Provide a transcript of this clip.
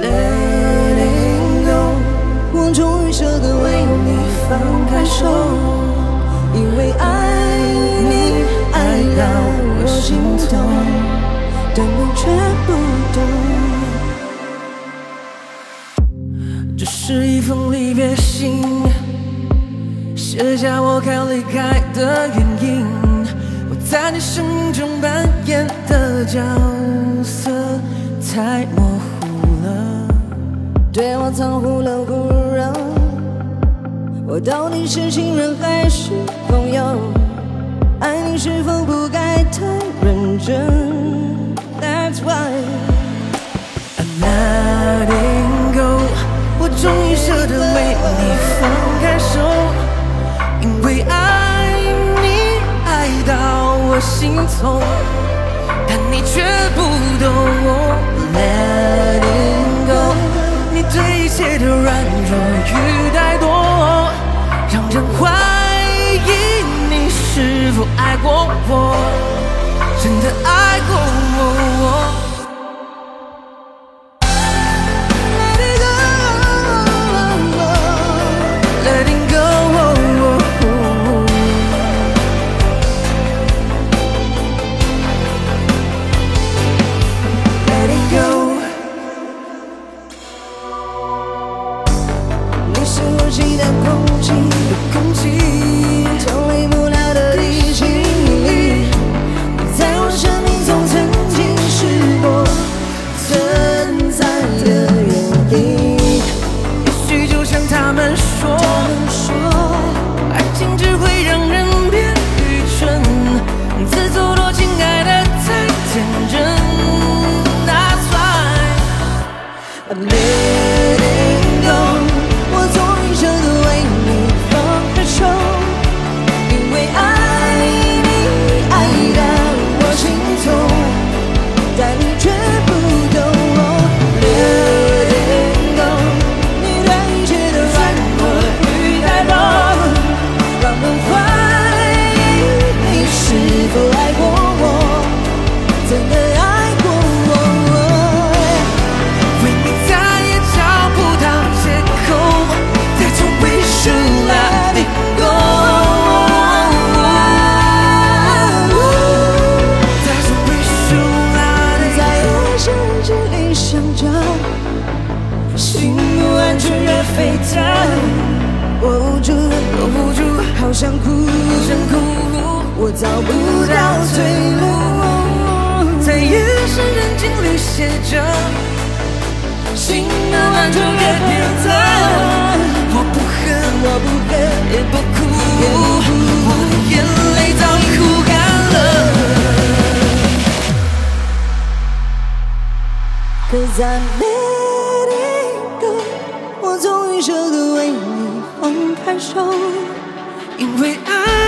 letting go，我终于舍得为你放开手，因为爱你爱到我心痛，但你却不懂。这是一封离别信，写下我该离开的原因，我在你生命中扮演的角色太模糊了，对我藏忽冷忽热，我到底是情人还是朋友？爱你是否不该太认真？That's why I'm letting go，我终于舍得为你放开手，因为爱你爱到我心痛，但你却不懂我 Let 你对一切的软弱与怠惰，让人怀疑你是否爱过我，真的爱 I live. 沸腾，握不住，握不住，好想哭，想哭，我找不到退路。在夜深人静里写着。心的完全越变淡，我不恨，我不恨，也不哭，我眼泪早已哭干了。Cause I'm 放开手，因为爱